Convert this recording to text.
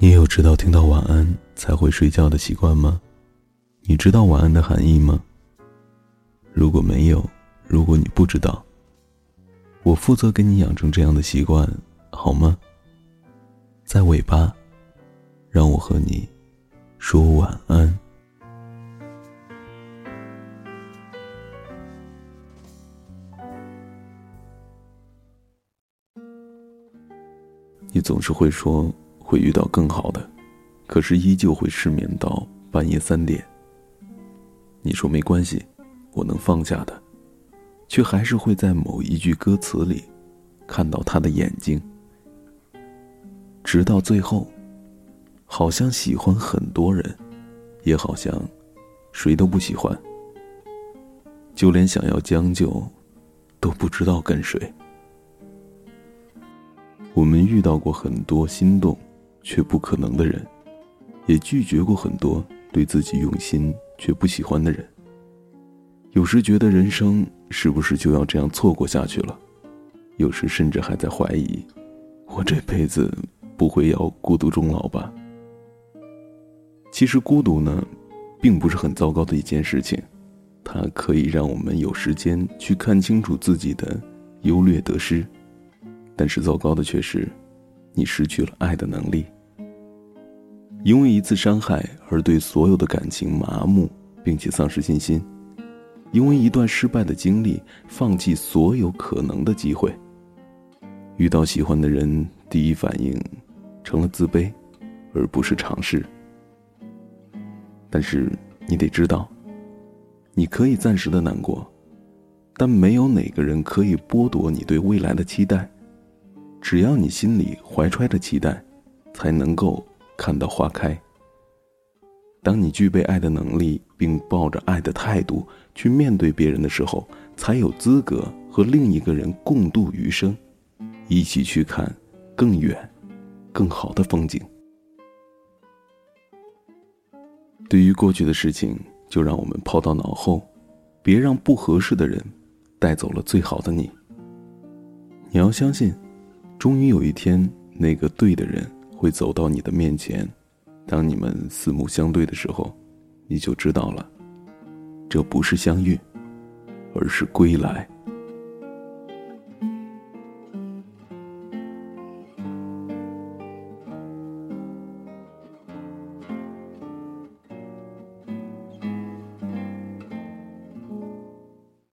你有知道听到晚安才会睡觉的习惯吗？你知道晚安的含义吗？如果没有，如果你不知道，我负责给你养成这样的习惯，好吗？在尾巴，让我和你说晚安。你总是会说。会遇到更好的，可是依旧会失眠到半夜三点。你说没关系，我能放下的，却还是会在某一句歌词里看到他的眼睛。直到最后，好像喜欢很多人，也好像谁都不喜欢，就连想要将就，都不知道跟谁。我们遇到过很多心动。却不可能的人，也拒绝过很多对自己用心却不喜欢的人。有时觉得人生是不是就要这样错过下去了？有时甚至还在怀疑，我这辈子不会要孤独终老吧？其实孤独呢，并不是很糟糕的一件事情，它可以让我们有时间去看清楚自己的优劣得失。但是糟糕的却是，你失去了爱的能力。因为一次伤害而对所有的感情麻木，并且丧失信心；因为一段失败的经历，放弃所有可能的机会。遇到喜欢的人，第一反应成了自卑，而不是尝试。但是你得知道，你可以暂时的难过，但没有哪个人可以剥夺你对未来的期待。只要你心里怀揣着期待，才能够。看到花开。当你具备爱的能力，并抱着爱的态度去面对别人的时候，才有资格和另一个人共度余生，一起去看更远、更好的风景。对于过去的事情，就让我们抛到脑后，别让不合适的人带走了最好的你。你要相信，终于有一天，那个对的人。会走到你的面前，当你们四目相对的时候，你就知道了，这不是相遇，而是归来。